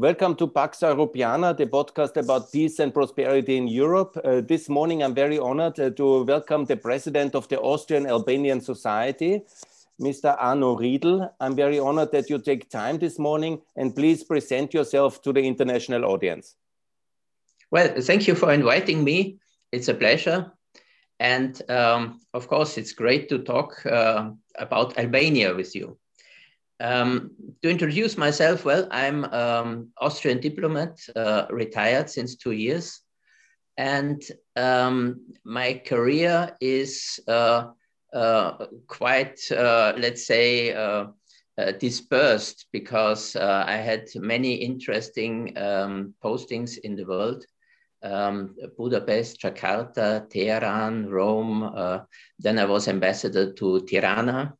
Welcome to Pax Europiana, the podcast about peace and prosperity in Europe. Uh, this morning, I'm very honored uh, to welcome the president of the Austrian Albanian Society, Mr. Arno Riedel. I'm very honored that you take time this morning and please present yourself to the international audience. Well, thank you for inviting me. It's a pleasure. And um, of course, it's great to talk uh, about Albania with you. Um, to introduce myself, well, I'm um, Austrian diplomat, uh, retired since two years. And um, my career is uh, uh, quite, uh, let's say, uh, uh, dispersed because I had many interesting um, postings in the world. Um, Budapest, Jakarta, Tehran, Rome. then I was ambassador to Tirana,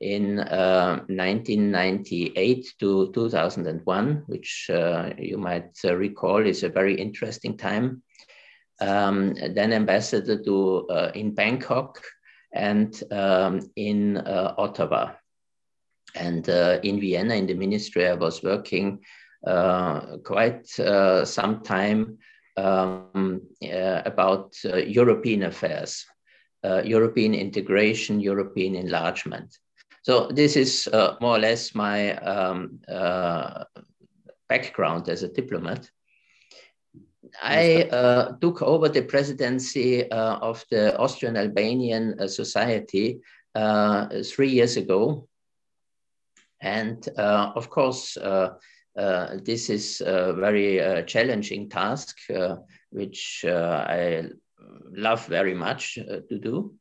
in uh, 1998 to 2001, which uh, you might uh, recall is a very interesting time. Um, then ambassador to uh, in Bangkok and um, in uh, Ottawa. And uh, in Vienna, in the ministry, I was working quite some time um, about European affairs, European integration, European enlargement. So this is uh, more or less my um, uh, background as a diplomat. I uh, took over the presidency uh, of the Austrian Albanian uh, Society uh, three years ago. And of course, this is a very challenging task, which I love very much to do.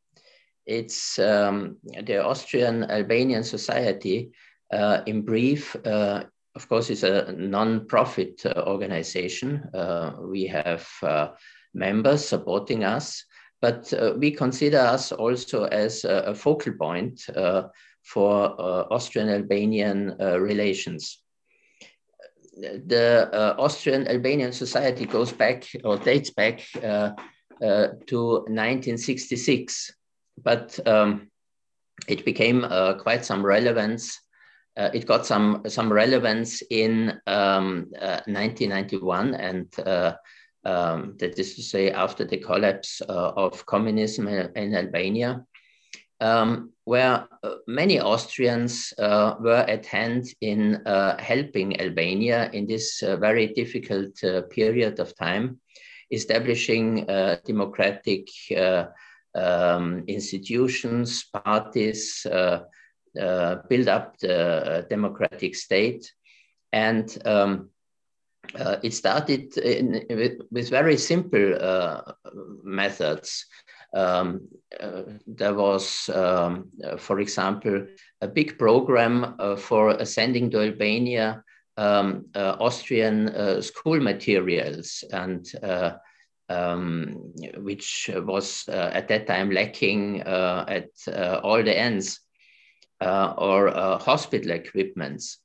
It's um, the Austrian Albanian Society, uh, in brief, uh, of course, is a non-profit uh, organization. Uh, we have uh, members supporting us, but we consider us also as a, a focal point for Austrian-Albanian relations the uh, Austrian Albanian Society goes back or dates back uh, uh, to 1966 but um, it became uh, quite some relevance. Uh, it got some some relevance in um, 1991, uh, and uh, um, that is to say, after the collapse uh, of communism in, Albania, um, where many Austrians were at hand in helping Albania in this very difficult period of time, establishing democratic um, institutions, parties, uh, uh, build up the uh, democratic state. And um, uh, it started in, with, with, very simple uh, methods. Um, uh, there was, um, for example, a big program for sending to Albania um, Austrian school materials and um, which was uh, at that time lacking uh, at uh, all the ends, uh, or uh, hospital equipments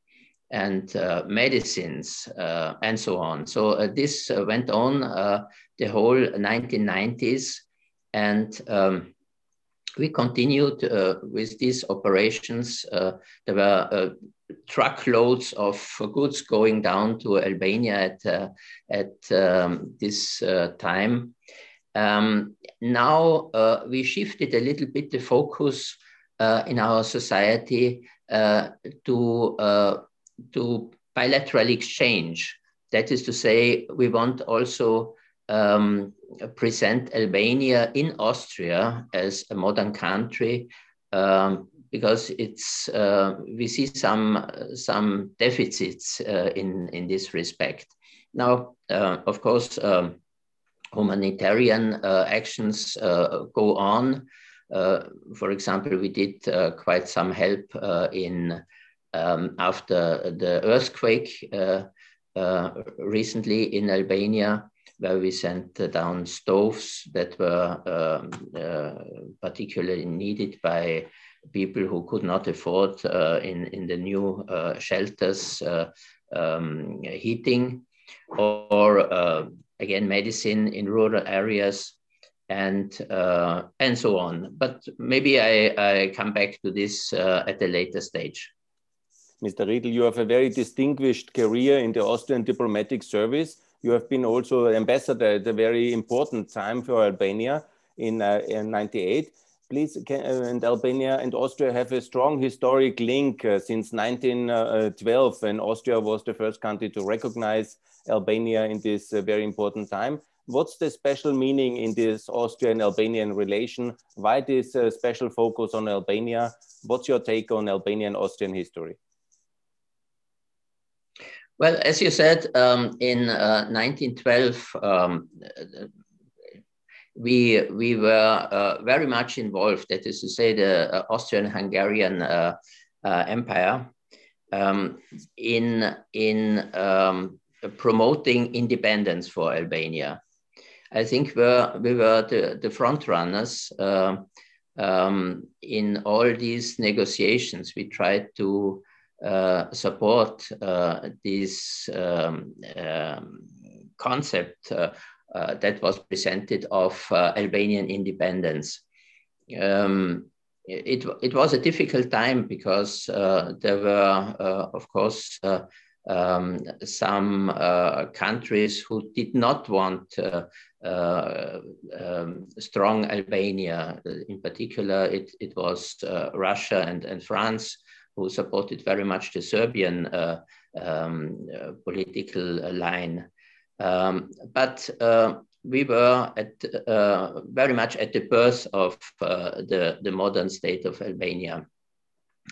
and uh, medicines and so on. So this went on the whole 1990s, and um, we continued with these operations. there were truckloads of goods going down to Albania at, uh, at um, this uh, time. Um, now uh, we shifted a little bit the focus uh, in our society uh, to, uh, to bilateral exchange. That is to say, we want also um, present Albania in Austria as a modern country um, because it's uh, we see some some deficits uh, in in this respect. Now, uh, of course, um, humanitarian uh, actions uh, go on. Uh, for example, we did quite some help in um, after the earthquake recently in Albania where we sent down stoves that were um, uh, particularly needed by people who could not afford uh, in, in the new uh, shelters um, heating or again medicine in rural areas and uh, and so on. But maybe I, I come back to this uh, at a later stage. Mr. Riedel, you have a very distinguished career in the Austrian diplomatic service. You have been also ambassador at a very important time for Albania in, uh, in 98. Please, can, uh, and Albania and Austria have a strong historic link uh, since 1912 when Austria was the first country to recognize Albania in this uh, very important time. What's the special meaning in this Austrian-Albanian relation? Why this uh, special focus on Albania? What's your take on Albanian-Austrian history? Well, as you said, um, in uh, 1912, um, we we were uh, very much involved. That is to say, the uh, Austrian-Hungarian uh, uh, Empire um, in in um, promoting independence for Albania. I think we're, we were the, the front runners uh, um, in all these negotiations. We tried to support uh, this um, um, concept uh, uh, that was presented of uh, Albanian independence. Um, it, it was a difficult time because there were, of course, um, some uh, countries who did not want uh, uh, um, strong Albania. In particular, it, it was uh, Russia and, and France who supported very much the Serbian uh, um, uh, political line. Um, but we were at, very much at the birth of the, the modern state of Albania.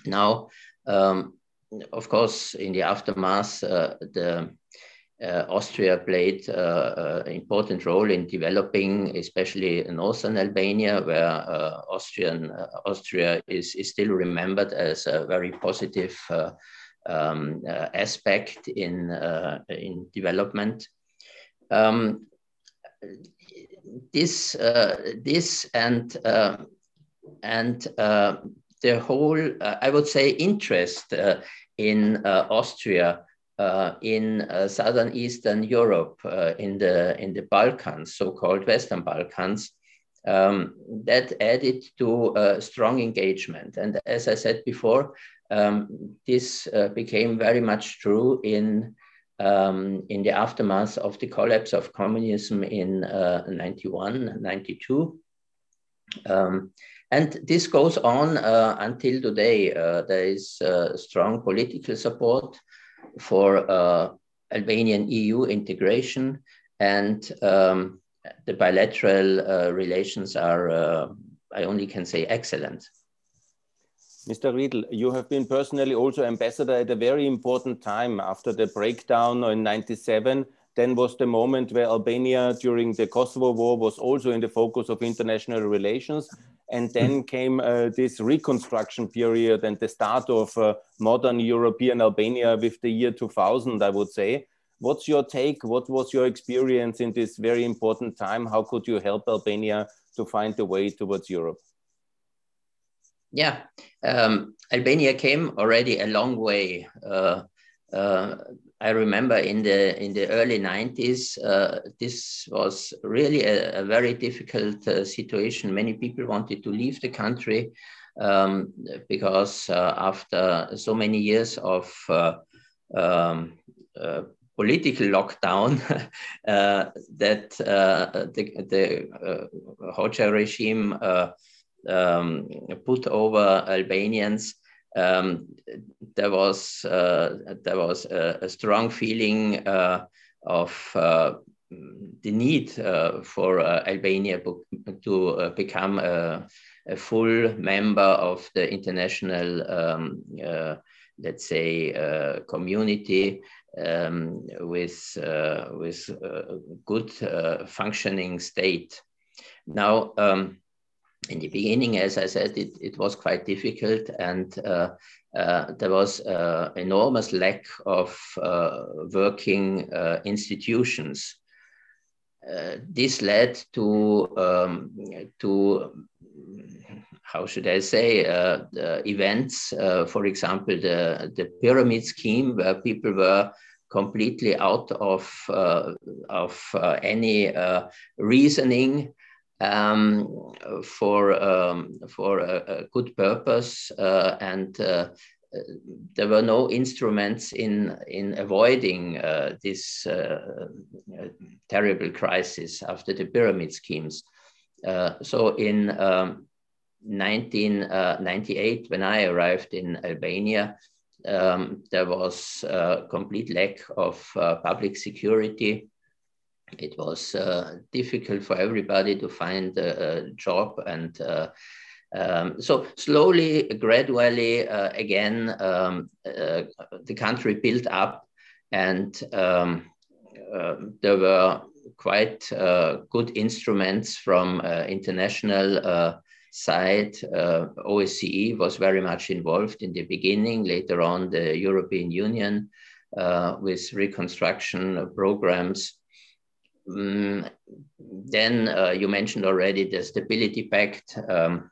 Now, um, of course, in the aftermath, uh, the uh, Austria played uh, an important role in developing, especially in northern Albania, where Austrian Austria is, is still remembered as a very positive um, aspect in in development. Um, this uh, this and uh, and uh, the whole I would say interest in uh, Austria, uh, in uh, southern Eastern Europe, in the in the Balkans, so-called Western Balkans, um, that added to strong engagement. And as I said before, um, this became very much true in um, in the aftermath of the collapse of communism in uh, 91, 92. Um, and this goes on uh, until today. Uh, there is uh, strong political support for uh, Albanian EU integration, and um, the bilateral uh, relations are, uh, I only can say, excellent. Mr. Riedel, you have been personally also ambassador at a very important time after the breakdown in 97 then was the moment where Albania during the Kosovo War was also in the focus of international relations. And then hmm. came uh, this reconstruction period and the start of uh, modern European Albania with the year 2000, I would say. What's your take? What was your experience in this very important time? How could you help Albania to find the way towards Europe? Yeah, um, Albania came already a long way. Uh, uh I remember in the in the early 90s, uh, this was really a, a very difficult uh, situation. Many people wanted to leave the country um, because uh, after so many years of uh, um, uh, political lockdown, uh, that the, the Hoxha regime um, put over Albanians um, there was uh, there was a, a strong feeling uh, of uh, the need uh, for uh, Albania to uh, become a, a, full member of the international, um, let's say, community um, with with good functioning state. Now. In the beginning, as I said, it, it was quite difficult and uh, uh, there was uh, enormous lack of uh, working uh, institutions. Uh, this led to, um, to how should I say, events, for example, the, the pyramid scheme where people were completely out of, of any reasoning um, for um, for a, a, good purpose uh, and uh, there were no instruments in, in avoiding uh, this uh, terrible crisis after the pyramid schemes. so in um, 1998, when I arrived in Albania, um, there was a complete lack of uh, public security. It was uh, difficult for everybody to find a, job and uh, um, so slowly, gradually, uh, again, um, uh, the country built up, and um, uh, there were quite uh, good instruments from international side. OSCE was very much involved in the beginning. Later on, the European Union with reconstruction programs. Mm, then you mentioned already the Stability Pact. Um,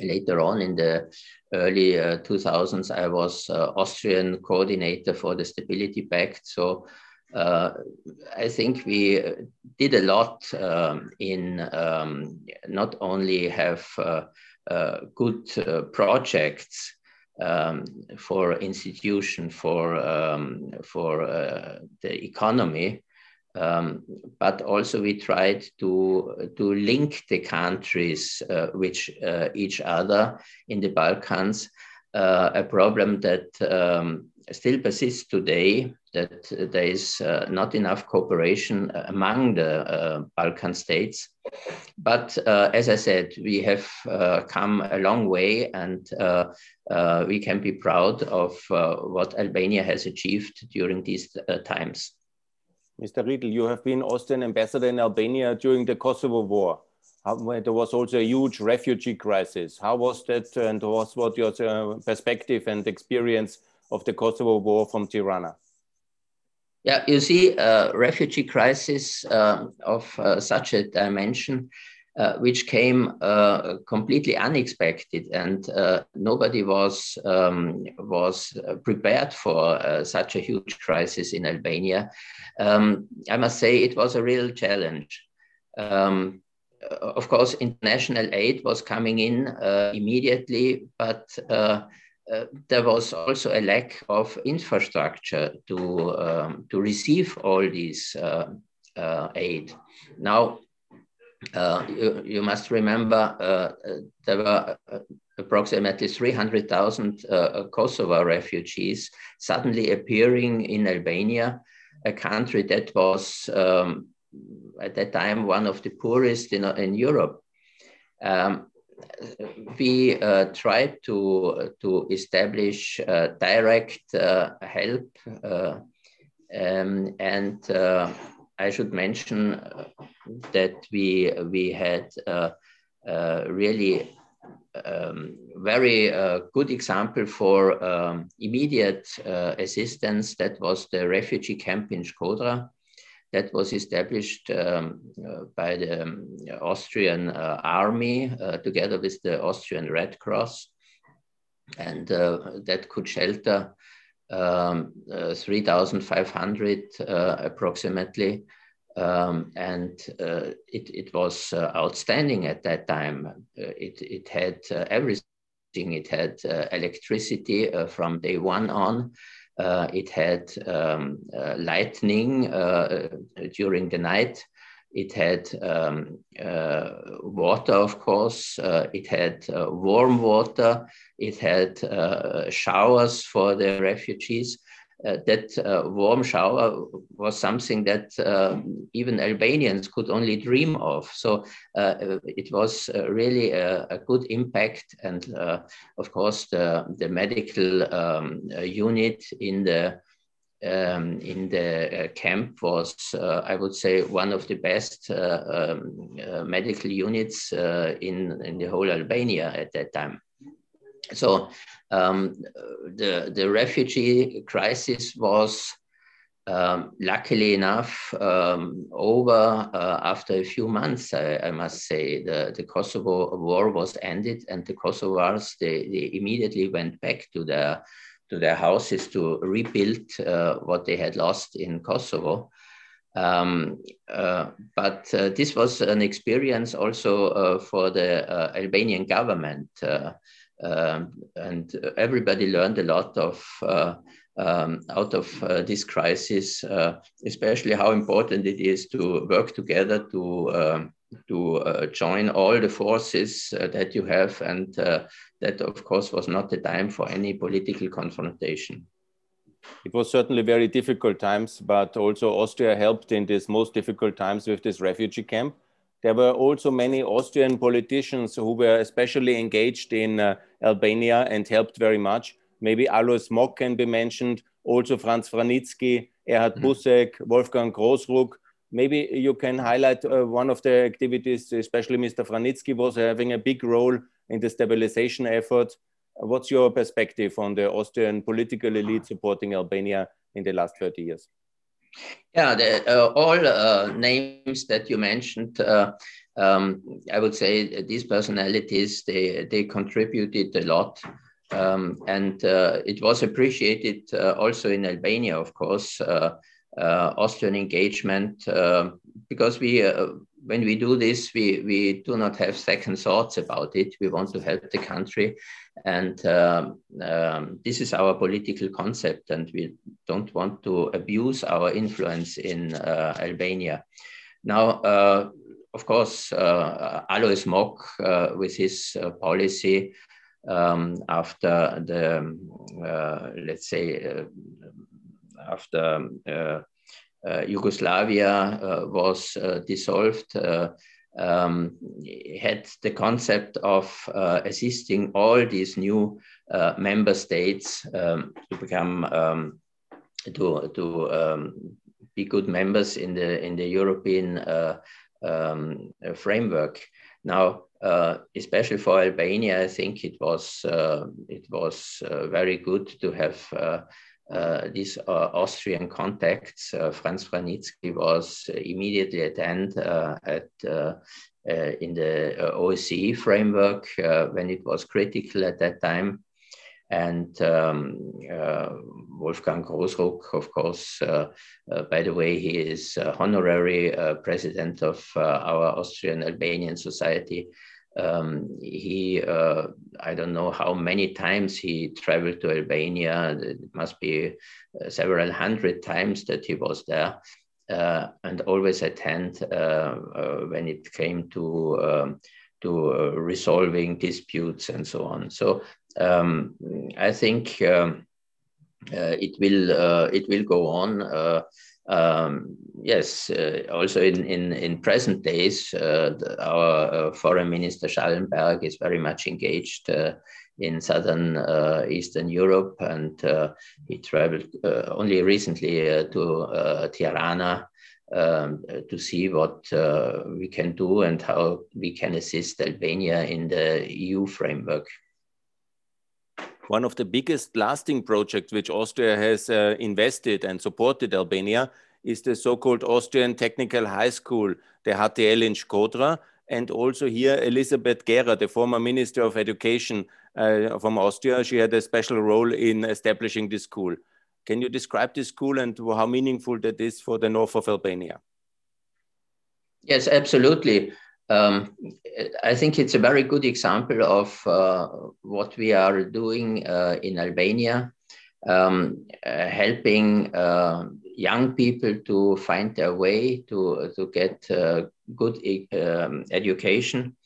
later on in the early uh, 2000s, I was uh, Austrian coordinator for the Stability Pact. So uh, I think we did a lot um, in um, not only have uh, uh, good uh, projects um, for institution for um, for the economy, um, but also we tried to, to link the countries uh, which uh, each other in the Balkans, uh, a problem that um, still persists today, that there is uh, not enough cooperation among the uh, Balkan states. But uh, as I said, we have come a long way and we can be proud of what Albania has achieved during these times. Mr. Riedel, you have been Austrian ambassador in Albania during the Kosovo War. How, there was also a huge refugee crisis. How was that, and what was your uh, perspective and experience of the Kosovo War from Tirana? Yeah, you see, uh, refugee crisis uh, of uh, such a dimension uh, which came uh, completely unexpected, and uh, nobody was um, was prepared for uh, such a huge crisis in Albania. Um, I must say it was a real challenge. Um, of course, international aid was coming in uh, immediately, but uh, there was also a lack of infrastructure to um, to receive all these aid. Now uh, you, you, must remember uh, there were uh, approximately 300,000 uh, Kosovo refugees suddenly appearing in Albania, a country that was um, at that time one of the poorest in, in Europe. Um, we uh, tried to, to establish uh, direct help um, and I should mention uh, that we we had uh, uh, really um, very uh, good example for um, immediate uh, assistance. That was the refugee camp in Shkodra that was established um, uh, by the um, Austrian army together with the Austrian Red Cross. And that could shelter um, uh, 3,500 uh, approximately. Um, and uh, it, it was outstanding at that time. it, it had everything. It had electricity from day one on. It had um, lightning during the night. It had um, uh, water, of course. Uh, it had uh, warm water. It had uh, showers for the refugees. Uh, that uh, warm shower was something that um, even Albanians could only dream of. So it was really a, a, good impact. And of course, the, the medical um, unit in the um, in the uh, camp was, uh, I would say, one of the best uh, um, uh, medical units uh, in, in the whole Albania at that time. So um, the, the refugee crisis was um, luckily enough um, over uh, after a few months, I, I, must say. The, the Kosovo war was ended and the Kosovars, they, they immediately went back to their to their houses to rebuild uh, what they had lost in Kosovo. Um, uh, but uh, this was an experience also for the Albanian government. Um, and everybody learned a lot of uh, um, out of uh, this crisis, uh, especially how important it is to work together to um, to uh, join all the forces uh, that you have, and uh, that of course was not the time for any political confrontation. It was certainly very difficult times, but also Austria helped in these most difficult times with this refugee camp. There were also many Austrian politicians who were especially engaged in uh, Albania and helped very much. Maybe Alois Mock can be mentioned, also Franz Vranitzky, Erhard mm. Busek, Wolfgang Grossruck. Maybe you can highlight uh, one of the activities, especially Mr. Vranitzky was having a big role in the stabilization effort. What's your perspective on the Austrian political elite supporting Albania in the last 30 years? Yeah, the, uh, all uh, names that you mentioned, uh, um, I would say these personalities they they contributed a lot, um, and uh, it was appreciated uh, also in Albania, of course, uh, Austrian engagement because we when we do this, we, we do not have second thoughts about it. We want to help the country. And um, um, this is our political concept, and we don't want to abuse our influence in uh, Albania. Now, uh, of course, uh, Alois Mock, uh, with his uh, policy um, after the, uh, let's say, after uh, Yugoslavia uh, was uh, dissolved, um, had the concept of assisting all these new member states um, to become um, to to um, be good members in the in the European um, framework. Now, uh, especially for Albania, I think it was uh, it was uh, very good to have uh, these uh, Austrian contacts. Uh, Franz Vranitzky was immediately at end at in the OSCE framework when it was critical at that time. And um, uh, Wolfgang Grossruck, of course, uh, uh, by the way, he is honorary president of our Austrian Albanian Society. Um, he, uh, I don't know how many times he traveled to Albania. It must be uh, several hundred times that he was there, uh, and always attend uh, uh, when it came to um, to resolving disputes and so on. So um, I think um, it will it will go on. Um, yes, uh, also in, in, in present days, uh, the, our uh, foreign minister Schallenberg is very much engaged uh, in southern uh, Eastern Europe, and uh, he traveled only recently to Tirana um, to see what we can do and how we can assist Albania in the EU framework. One of the biggest lasting projects which Austria has uh, invested and supported Albania is the so-called Austrian Technical High School, the HTL in Shkodra. And also here, Elisabeth Gehrer, the former Minister of Education uh, from Austria, she had a special role in establishing this school. Can you describe this school and how meaningful that is for the north of Albania? Yes, absolutely. Um, I think it's a very good example of uh, what we are doing uh, in Albania, um, uh, helping uh, young people to find their way to, to get uh, good um, education.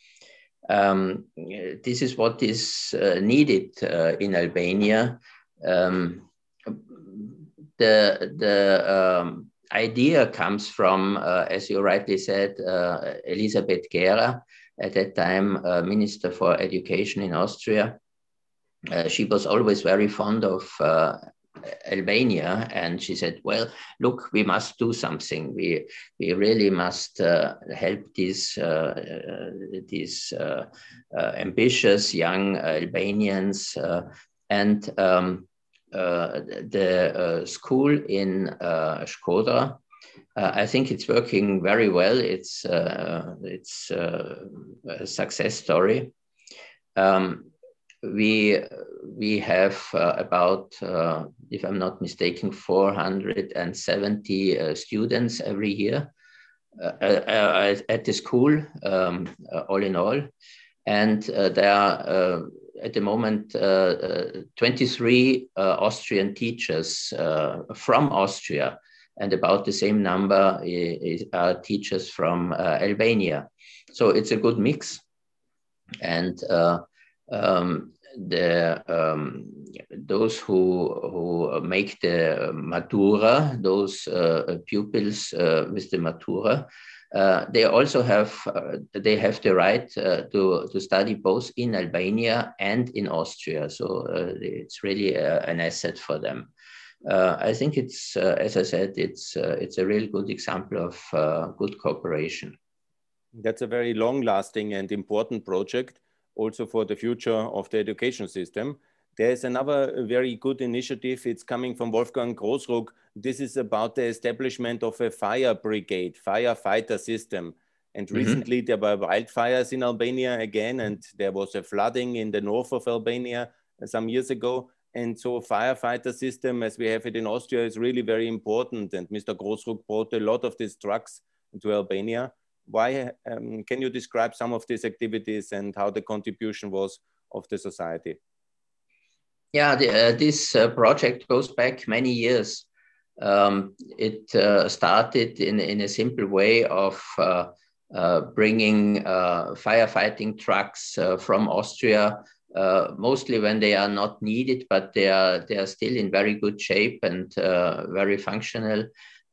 Um, this is what is uh, needed in Albania. Um, the the um, idea comes from, uh, as you rightly said, uh, Elisabeth Gehrer, at that time uh, Minister for Education in Austria. she was always very fond of Albania, and she said, "Well, look, we must do something. We we really must uh, help these uh, these uh, ambitious young Albanians." and um, the uh, school in uh, Shkodra. I think it's working very well. It's it's a success story. Um, we we have uh, about, uh, if I'm not mistaken, 470 uh, students every year at the school, um, all in all, and there are at the moment, uh, 23 Austrian teachers from Austria, and about the same number is, are teachers from Albania. So it's a good mix. And um, the um, those who who make the matura, those uh, pupils uh, with the matura, uh, they also have uh, they have the right uh, to to study both in Albania and in Austria. So uh, it's really an asset for them. I think it's, as I said, it's it's a really good example of good cooperation. That's a very long-lasting and important project also for the future of the education system. There's another very good initiative. It's coming from Wolfgang Grossruck. This is about the establishment of a fire brigade, firefighter system. And mm-hmm. recently there were wildfires in Albania again, and there was a flooding in the north of Albania some years ago. And so firefighter system, as we have it in Austria, is really very important. And Mr. Grossruck brought a lot of these trucks to Albania why um, can you describe some of these activities and how the contribution was of the society? Yeah, the, uh, this uh, project goes back many years. Um, it uh, started in, in a simple way of uh, uh, bringing uh, firefighting trucks from Austria, mostly when they are not needed, but they are, they are still in very good shape and very functional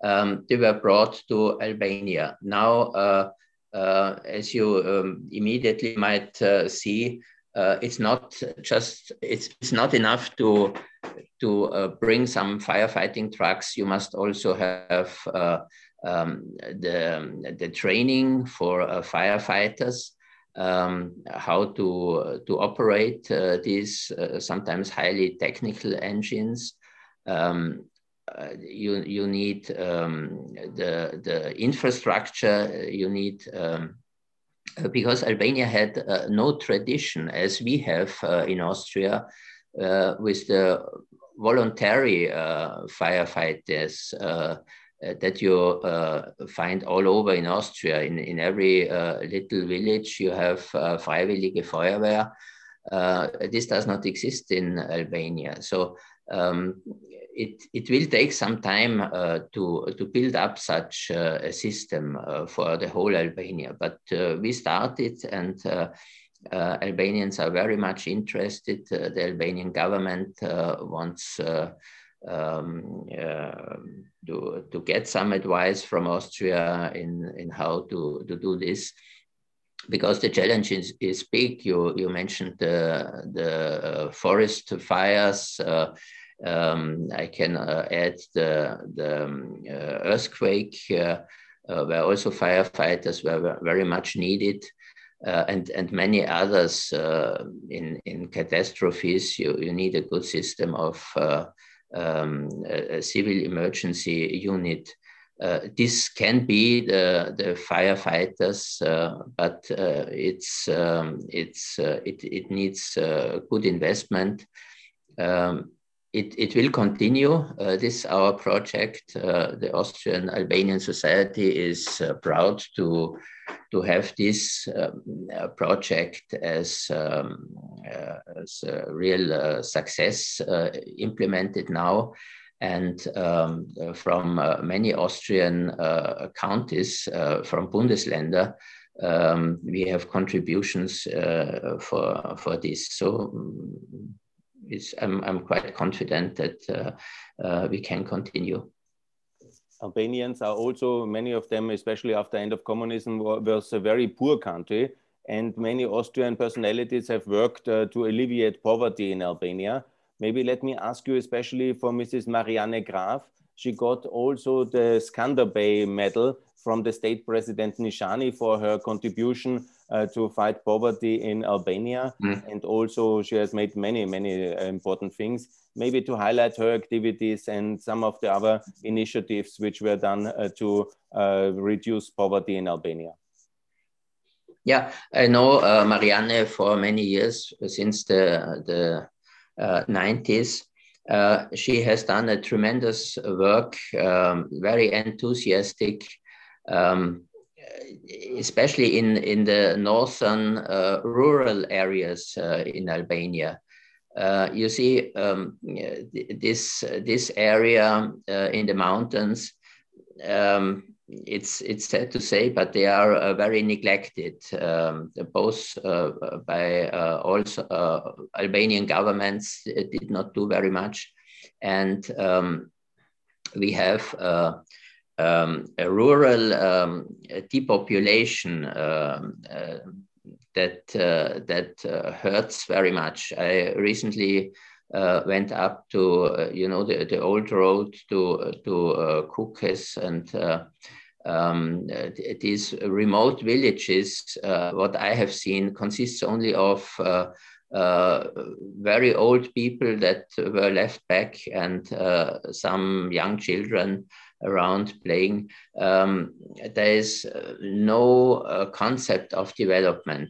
um, they were brought to Albania. Now, as you um, immediately might see, uh, it's not just it's, it's not enough to to uh, bring some firefighting trucks. You must also have uh, um, the the training for firefighters. Um, how to to operate these sometimes highly technical engines, um, uh, you you need um, the the infrastructure. You need um, uh, because Albania had uh, no tradition as we have uh, in Austria uh, with the voluntary uh, firefighters that you find all over in Austria. In in every little village, you have Freiwillige Feuerwehr. this does not exist in Albania. So um, it, it will take some time uh, to, to build up such uh, a system uh, for the whole Albania. But uh, we started and uh, uh, Albanians are very much interested. the Albanian government wants um, to, to get some advice from Austria in, in how to, to do this because the challenge is, is big. You, you mentioned the, the forest fires, um, I can uh, add the, the um, uh, earthquake, uh, where also firefighters were very much needed. Uh, and and many others uh, in in catastrophes. You you need a good system of uh, um, a, civil emergency unit. this can be the the firefighters, but it's um, it's it it needs good investment. Um, it, it will continue. Uh, this our project. Uh, the Austrian Albanian Society is uh, proud to to have this um, uh, project as um, uh, as a real uh, success implemented now. And um, from many Austrian counties, from Bundesländer, um, we have contributions for for this. So I'm, I'm quite confident that uh, uh, we can continue. Albanians are also, many of them, especially after end of communism, was a very poor country. And many Austrian personalities have worked uh, to alleviate poverty in Albania. Maybe let me ask you, especially for Mrs. Marianne Graf, she got also the Skanderbeg medal from the state president Nishani for her contribution uh, to fight poverty in Albania. Mm. And also, she has made many, many uh, important things. Maybe to highlight her activities and some of the other initiatives which were done uh, to uh, reduce poverty in Albania. Yeah, I know uh, Marianne for many years, since the, the 90s. Uh, she has done a tremendous work, um, very enthusiastic, um, especially in, in the northern uh, rural areas uh, in Albania. Uh, you see um, this, this area uh, in the mountains, um, it's, it's sad to say, but they are uh, very neglected, um, both by also Albanian governments did not do very much. And um, we have um, a rural um, depopulation um, uh, that uh, that uh, hurts very much. I recently uh, went up to uh, you know the, the old road to to uh, Kukes and. Um, these remote villages, what I have seen, consists only of very old people that were left back and some young children around playing, um, there is uh, no uh, concept of development,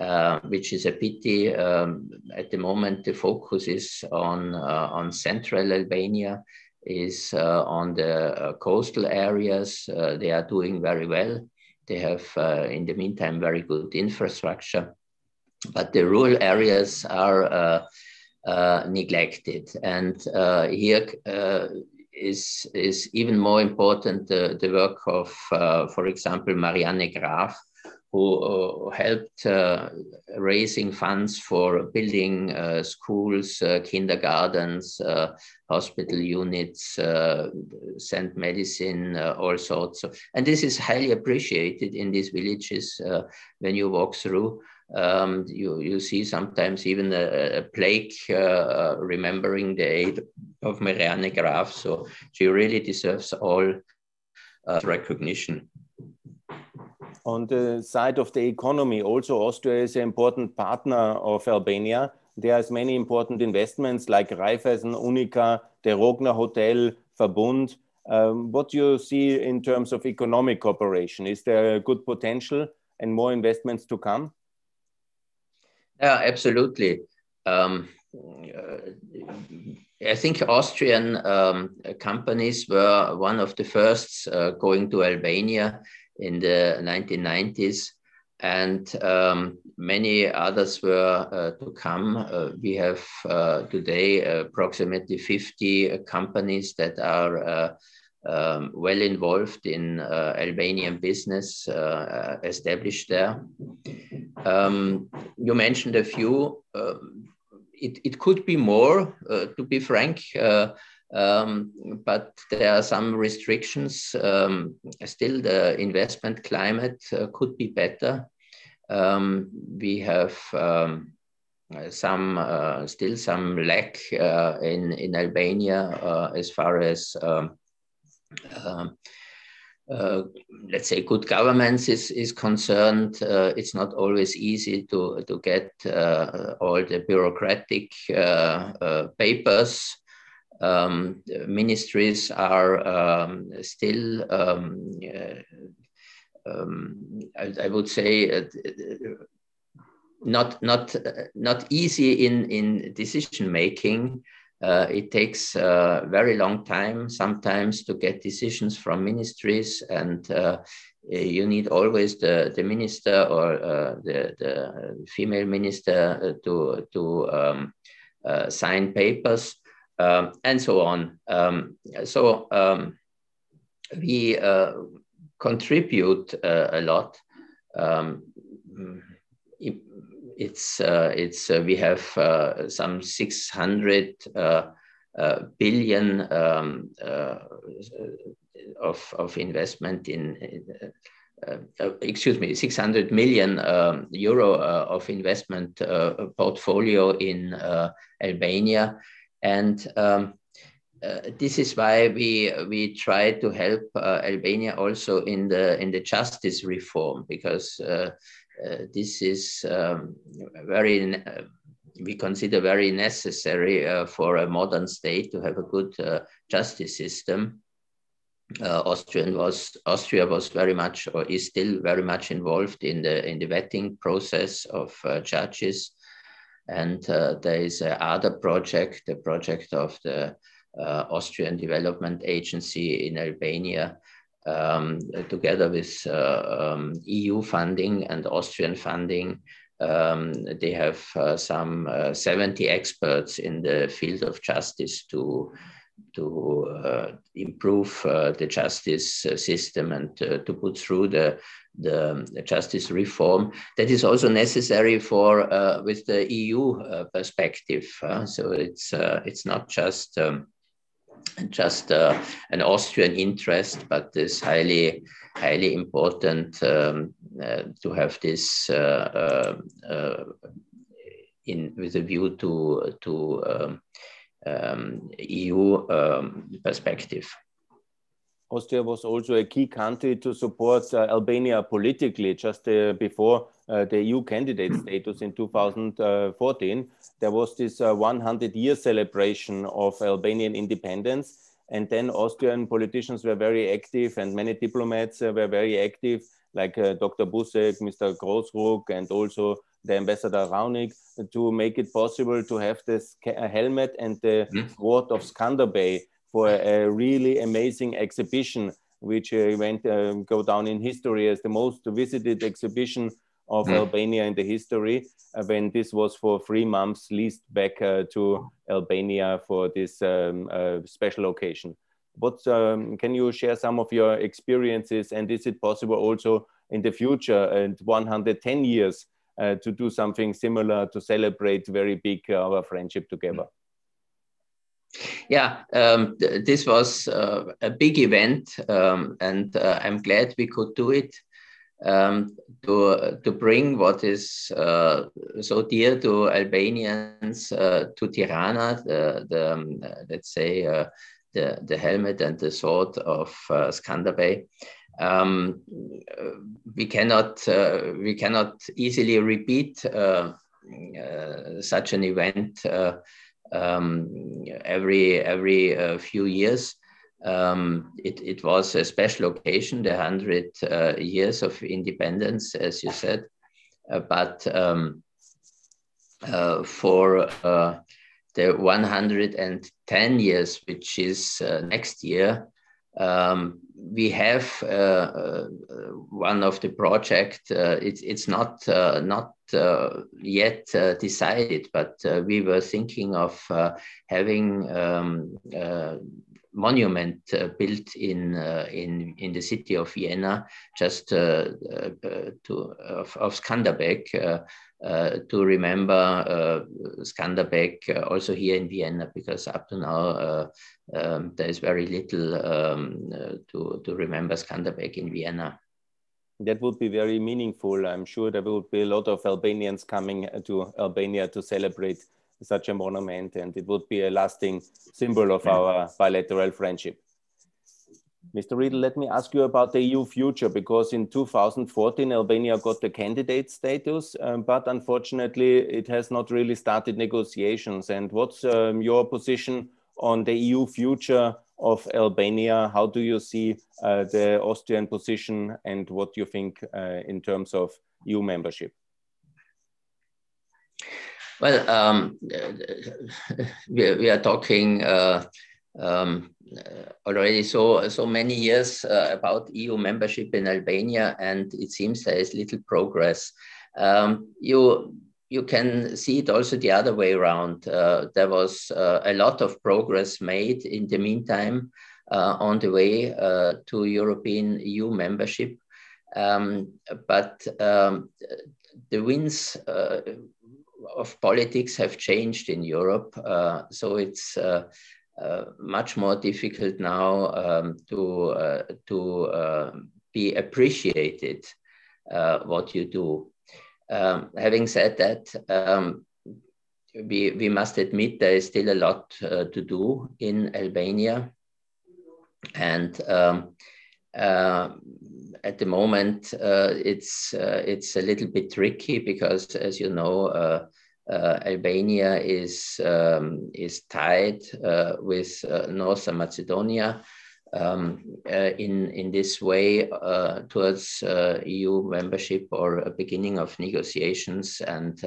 uh, which is a pity. Um, at the moment, the focus is on, uh, on central Albania, is uh, on the uh, coastal areas. they are doing very well. They have, in the meantime, very good infrastructure. But the rural areas are neglected. And here, is, is even more important the, the work of, uh, for example, Marianne Graf, who uh, helped uh, raising funds for building uh, schools, uh, kindergartens, uh, hospital units, sent medicine, all sorts. Of, and this is highly appreciated in these villages when you walk through. Um, you, you see sometimes even a, a plaque remembering the aid of Marianne Graf. So she really deserves all uh, recognition. On the side of the economy, also Austria is an important partner of Albania. There's many important investments like Raiffeisen, UNIQA, the Rogner Hotel, Verbund. Um, what do you see in terms of economic cooperation? Is there a good potential and more investments to come? Yeah, absolutely. Um, I think Austrian um, companies were one of the first uh, going to Albania in the 1990s, and um, many others were uh, to come. Uh, we have uh, today approximately 50 companies that are uh, um, well involved in uh, Albanian business uh, established there. Um, you mentioned a few. Um, it, it could be more, uh, to be frank, uh, um, but there are some restrictions. Um, still, the investment climate uh, could be better. Um, we have some uh, still some lack uh, in in Albania uh, as far as um, um, uh, let's say good governance is, is concerned, uh, it's not always easy to, to get uh, all the bureaucratic uh, uh, papers. Um, ministries are um, still, um, um, I, I, would say, not, not, not easy in, in decision making. Uh, it takes a uh, very long time sometimes to get decisions from ministries, and uh, you need always the, the minister or uh, the, the female minister uh, to, to um, uh, sign papers um, and so on. Um, so um, we contribute a lot. It's uh, it's uh, we have uh, some 600 billion um, of of investment in. Uh, uh, excuse me, 600 million um, euro uh, of investment portfolio in Albania. And um, this is why we, we try to help Albania also in the, in the justice reform, because uh, this is um, very, uh, we consider very necessary uh, for a modern state to have a good justice system. Uh, Austrian was Austria was very much or is still very much involved in the in the vetting process of uh, judges, and uh, there is other project, the project of the Austrian Development Agency in Albania, um, together with uh, um, EU funding and Austrian funding. Um, they have uh, some uh, 70 experts in the field of justice to to uh, improve uh, the justice uh, system and to put through the, the, justice reform that is also necessary for with the EU perspective. so it's it's not just um, just uh, an Austrian interest, but it's highly, highly important um, uh, to have this uh, uh, uh in with a view to to um, um, EU um, perspective. Austria was also a key country to support uh, Albania politically just before the EU candidate status in 2014 there was this uh, 100 year celebration of Albanian independence. And then Austrian politicians were very active, and many diplomats uh, were very active, like uh, Dr. Busek, Mr. Grossruck, and also the ambassador Raunig, to make it possible to have this helmet and the mm. sword of Skanderbeg for a really amazing exhibition, which uh, went uh, go down in history as the most visited exhibition of mm. Albania in the history uh, when this was for three months leased back uh, to Albania for this um, uh, special occasion. What um, can you share some of your experiences and is it possible also in the future and 110 years uh, to do something similar to celebrate very big uh, our friendship together? Yeah, um, th this was uh, a big event, um, and I'm glad we could do it um, to, to bring what is uh, so dear to Albanians uh, to Tirana, the, the um, let's say, uh, the, the helmet and the sword of uh, Skanderbeg. Um, we cannot uh, we cannot easily repeat uh, such an event um, every every few years. Um, it, it, was a special occasion, the 100 uh, years of independence, as you said. Uh, but um, uh, for uh, the 110 years, which is uh, next year, um, we have uh, one of the project. it's it's not not yet decided, but we were thinking of having um, monument uh, built in uh, in in the city of Vienna, just uh, to of, of Skanderbeg. to remember Skanderbeg also here in Vienna, because up to now um, there is very little um, to, to remember Skanderbeg in Vienna that would be very meaningful. I'm sure there will be a lot of Albanians coming to Albania to celebrate such a monument, and it would be a lasting symbol of our bilateral friendship. Mr. Riedel, let me ask you about the EU future, because in 2014, Albania got the candidate status, um, but unfortunately, it has not really started negotiations. And what's um, your position on the EU future of Albania? How do you see uh, the Austrian position and what do you think uh, in terms of EU membership? Well, um, we, we, are talking uh, um, already so so many years uh, about EU membership in Albania, and it seems there is little progress. Um, you you can see it also the other way around. Uh, there was uh, a lot of progress made in the meantime uh, on the way uh, to European EU membership, um, but um, the winds of politics have changed in Europe. Uh, so it's uh, uh, much more difficult now um, to, uh, to um, be appreciated uh, what you do. Um, having said that, um, we, we must admit there is still a lot to do in Albania. And um, at the moment, uh, it's uh, it's a little bit tricky because, as you know, uh, uh Albania is um, is tied uh, with uh, North Macedonia um, in in this way towards EU membership or a beginning of negotiations and.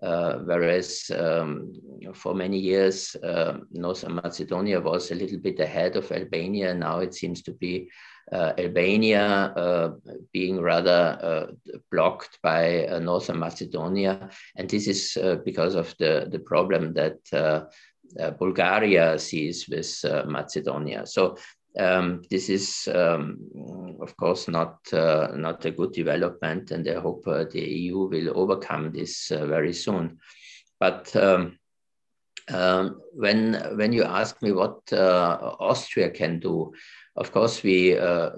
uh, whereas um, for many years, uh, Northern Macedonia was a little bit ahead of Albania. Now it seems to be uh, Albania uh, being rather uh, blocked by uh, Northern Macedonia. And this is because of the, the problem that Bulgaria sees with Macedonia. So um, this is, um, of course, not uh, not a good development, and I hope uh, the EU will overcome this uh, very soon. But um, um when when you ask me what uh, Austria can do, of course we uh,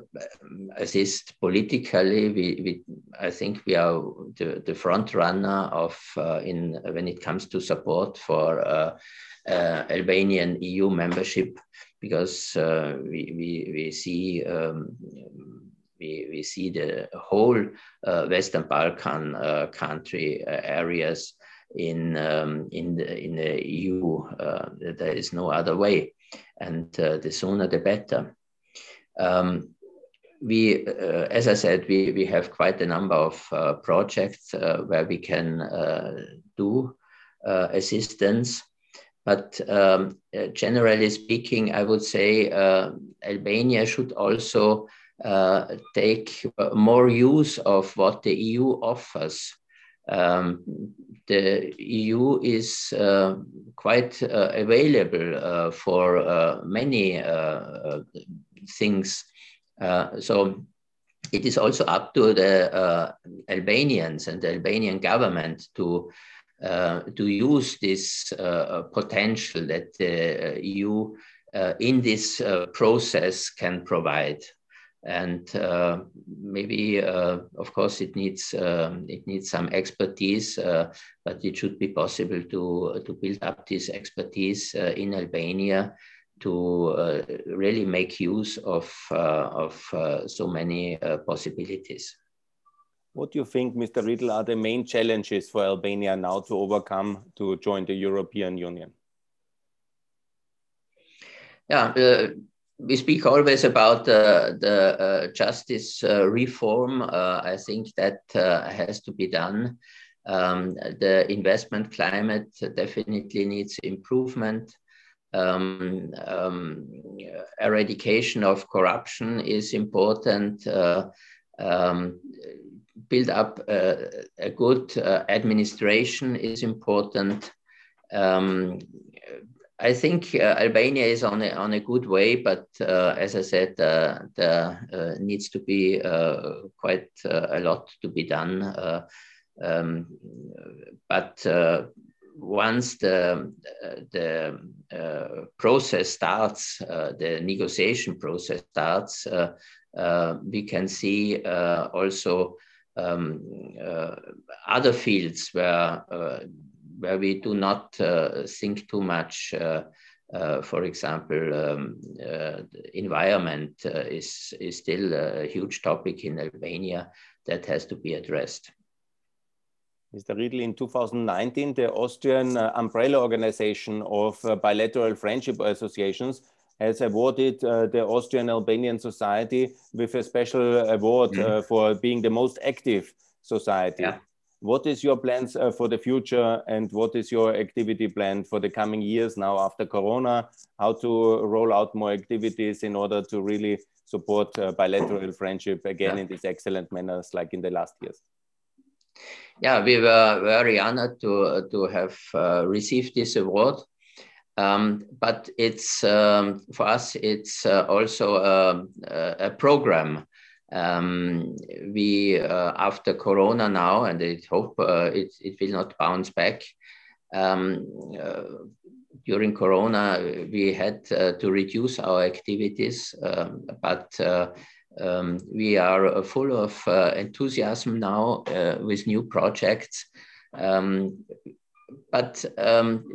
assist politically. We, we I think we are the, the front runner of uh, in when it comes to support for Albanian EU membership because uh, we, we, we see um, we, we see the whole uh, Western Balkan uh, country uh, areas in um, in the in the EU. Uh, there is no other way, and uh, the sooner the better. Um, we, as I said, we, we have quite a number of projects where we can do assistance. But um, uh, generally speaking, I would say uh, Albania should also uh, take more use of what the EU offers. Um, the EU is uh, quite uh, available uh, for many things. so it is also up to the Albanians and the Albanian government to uh, to use this uh, potential that the EU uh, in this process can provide and uh, maybe uh, of course it needs um, it needs some expertise uh, but it should be possible to to build up this expertise in Albania to really make use of of so many possibilities what do you think, Mr. Riedel are the main challenges for Albania now to overcome to join the European Union? Yeah, uh, we speak always about uh, the uh, justice uh, reform. Uh, I think that uh, has to be done. Um, the investment climate definitely needs improvement. Um, um, eradication of corruption is important. Um, build up uh, a good uh, administration is important. Um, I think uh, Albania is on a, on a good way, but uh, as I said, uh, there uh, needs to be quite a lot to be done. Um, but once the, the process starts, the negotiation process starts, we can see also um, uh, other fields where uh, where we do not uh, think too much. for example, um, environment is is still a huge topic in Albania that has to be addressed. Mr. Riedel, in 2019, the Austrian uh, umbrella organization of uh, bilateral friendship associations has awarded uh, the Austrian Albanian Society with a special award mm -hmm. for being the most active society. Yeah. What is your plans uh, for the future and what is your activity plan for the coming years now after Corona? How to roll out more activities in order to really support uh, bilateral friendship again yeah. in these excellent manners like in the last years? Yeah, we were very honored to, to have uh, received this award. Um, but it's um, for us, it's uh, also a, a program. Um, we uh, after Corona now, and I hope uh, it, it will not bounce back. Um, uh, during Corona, we had uh, to reduce our activities, um, but um, we are full of enthusiasm now with new projects. But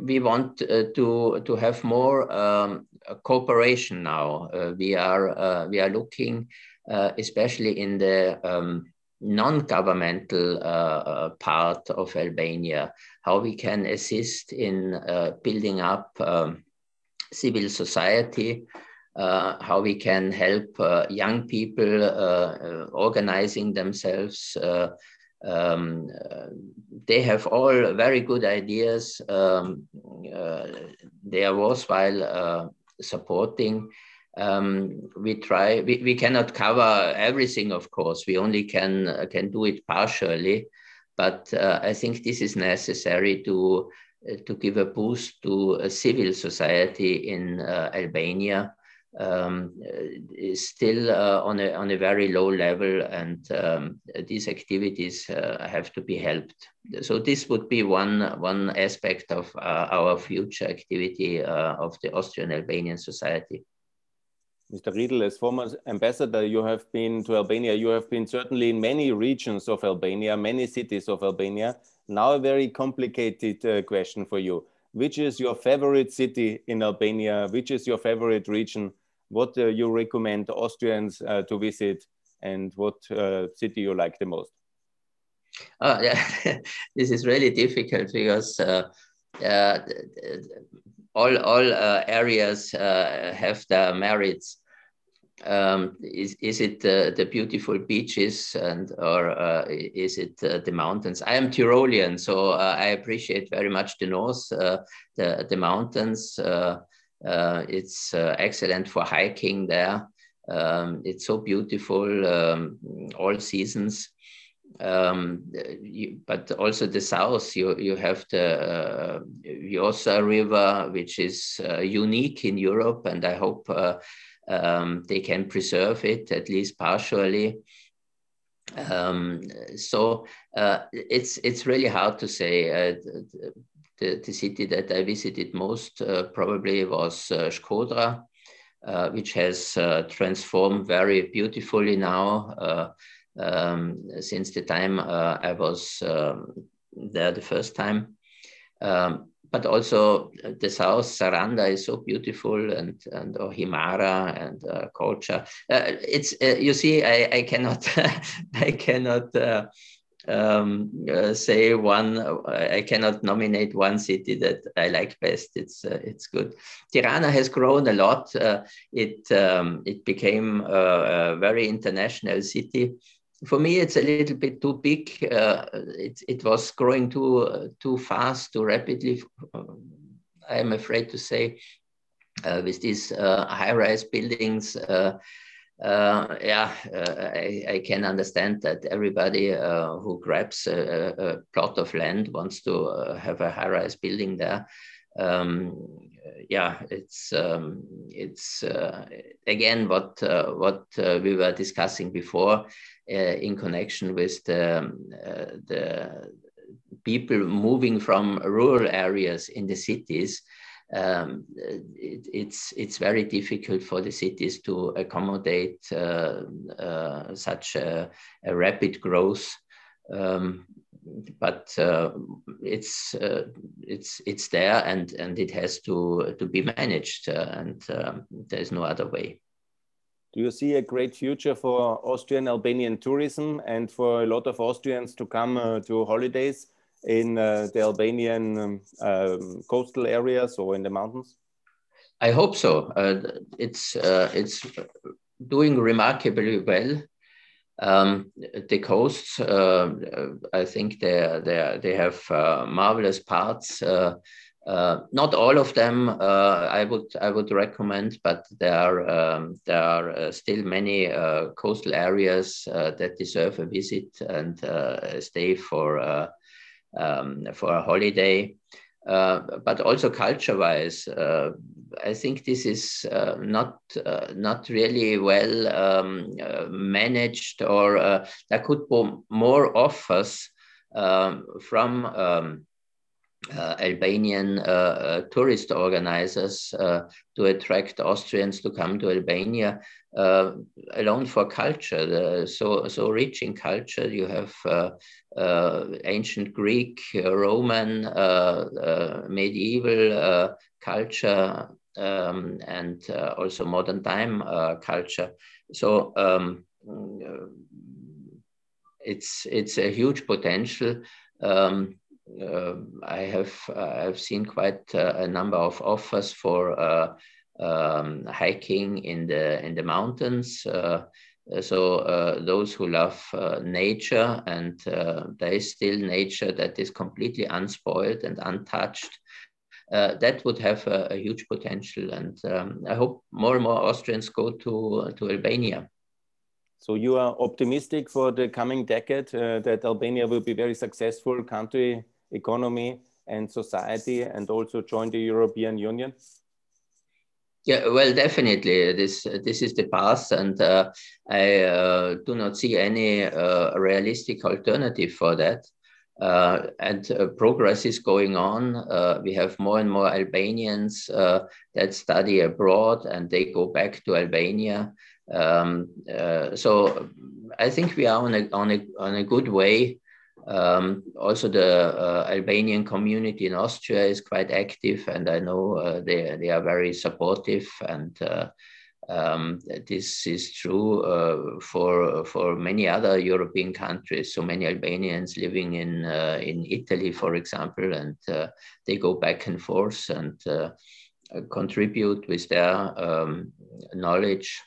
we want uh, to to have more um, cooperation now. Uh, we are we are looking, uh, especially in the um, non-governmental uh, uh, part of Albania, how we can assist in building up um, civil society. how we can help young people organizing themselves Um, uh, they have all very good ideas. Um, uh, they are worthwhile uh, supporting. Um, we try. We, we cannot cover everything, of course. We only can uh, can do it partially, but uh, I think this is necessary to uh, to give a boost to a civil society in Albania um, is still uh, on, a, on a very low level and um, these activities uh, have to be helped. So this would be one, one aspect of uh, our future activity uh, of the Austrian Albanian Society. Mr. Riedel, as former ambassador, you have been to Albania. You have been certainly in many regions of Albania, many cities of Albania. Now a very complicated uh, question for you. Which is your favorite city in Albania? Which is your favorite region? what uh, you recommend Austrians uh, to visit and what uh, city you like the most? Oh, yeah, this is really difficult because uh, all, all uh, areas have their merits. Um, is, is it the beautiful beaches and or is it the mountains? I am Tyrolean, so I appreciate very much the north, the, the mountains, uh, it's uh, excellent for hiking there. Um, it's so beautiful um, all seasons. Um, you, but also the south, you, you have the uh, River, which is uh, unique in Europe, and I hope uh, um, they can preserve it at least partially. Um, so uh, it's it's really hard to say. Uh, the, the city that I visited most uh, probably was Shkodra, uh, which has transformed very beautifully now um, since the time I was um, there the first time. Um, but also the south, Saranda is so beautiful, and and Himara and uh. Uh, it's uh, you see, I, I cannot I cannot uh, um, uh, say one. I cannot nominate one city that I like best. It's uh, it's good. Tirana has grown a lot. Uh, it um, it became a, a, very international city. For me, it's a little bit too big. Uh, it it was growing too too fast, too rapidly. I am afraid to say, uh, with these uh, high-rise buildings uh, yeah, uh, I, I, can understand that everybody uh, who grabs a, a, plot of land wants to uh, have a high-rise building there. Um, yeah, it's um, it's uh, again what uh, what we were discussing before in connection with the the people moving from rural areas in the cities um, it, it's it's very difficult for the cities to accommodate uh, uh, such a, a, rapid growth. Um, but uh, it's uh, it's it's there and and it has to to be managed uh, and um, there is no other way. Do you see a great future for Austrian Albanian tourism and for a lot of Austrians to come uh, to holidays? in uh, the Albanian um, um, coastal areas or in the mountains? I hope so. Uh, it's uh, it's doing remarkably well. Um, the coasts, uh, I think they they they have uh, marvelous parts. Uh, not all of them I would I would recommend, but there are um, there are still many coastal areas that deserve a visit and stay for um, for a holiday. Uh, but also culture-wise, uh, I think this is uh, not not really well um, managed, or there could be more offers um, from um, Albanian tourist organizers to attract Austrians to come to Albania uh, alone for culture, the, so so rich in culture. You have uh, uh, ancient Greek, uh, Roman, uh, uh, medieval culture, um, and also modern time culture. So um, it's it's a huge potential. Um, I have I've seen quite a number of offers for um, hiking in the in the mountains. Uh, so uh, those who love uh, nature and uh, there is still nature that is completely unspoiled and untouched uh, that would have a, a huge potential and um, i hope more and more austrians go to to albania so you are optimistic for the coming decade uh, that albania will be very successful country economy and society and also join the european union yeah, well, definitely. This this is the path, and uh, I uh, do not see any uh, realistic alternative for that. Uh, and uh, progress is going on. Uh, we have more and more Albanians that study abroad, and they go back to Albania. Um, so I think we are on a on a on a good way um, also, the uh, Albanian community in Austria is quite active, and I know uh, they, they are very supportive. And uh, um, this is true uh, for, for many other European countries. So many Albanians living in, uh, in Italy, for example, and uh, they go back and forth and contribute with their um, knowledge.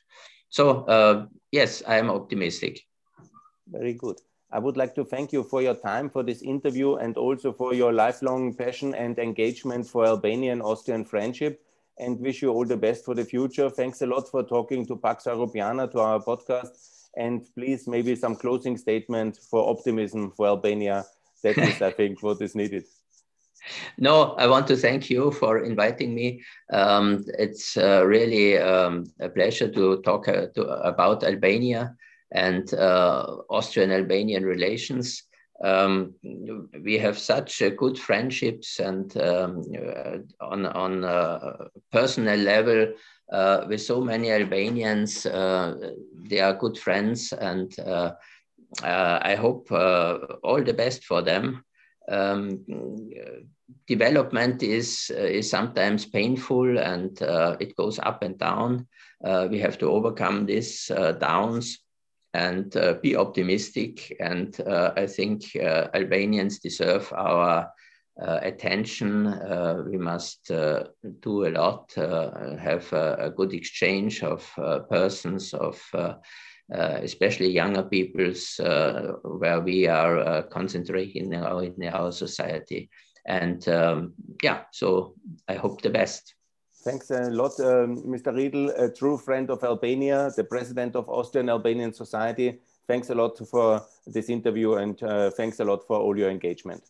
So, yes, I am optimistic. Very good. I would like to thank you for your time for this interview and also for your lifelong passion and engagement for Albanian Austrian friendship and wish you all the best for the future. Thanks a lot for talking to Pax Europiana to our podcast. And please, maybe some closing statement for optimism for Albania. That is, I think, what is needed. No, I want to thank you for inviting me. Um, it's uh, really um, a pleasure to talk uh, to, about Albania and uh, Austrian Albanian relations. Um, we have such uh, good friendships and um, uh, on on a personal level uh, with so many Albanians, uh, they are good friends, and uh, I hope all the best for them. Um, development is is sometimes painful and it goes up and down. we have to overcome these downs and uh, be optimistic. And uh, I think uh, Albanians deserve our uh, attention. Uh, we must uh, do a lot, have a, a, good exchange of persons, of especially younger peoples, where we are concentrating in our, in our society. And um, yeah, so I hope the best. Thanks a lot, um, Mr. Riedel, a true friend of Albania, the president of Austrian Albanian Society. Thanks a lot for this interview and uh, thanks a lot for all your engagement.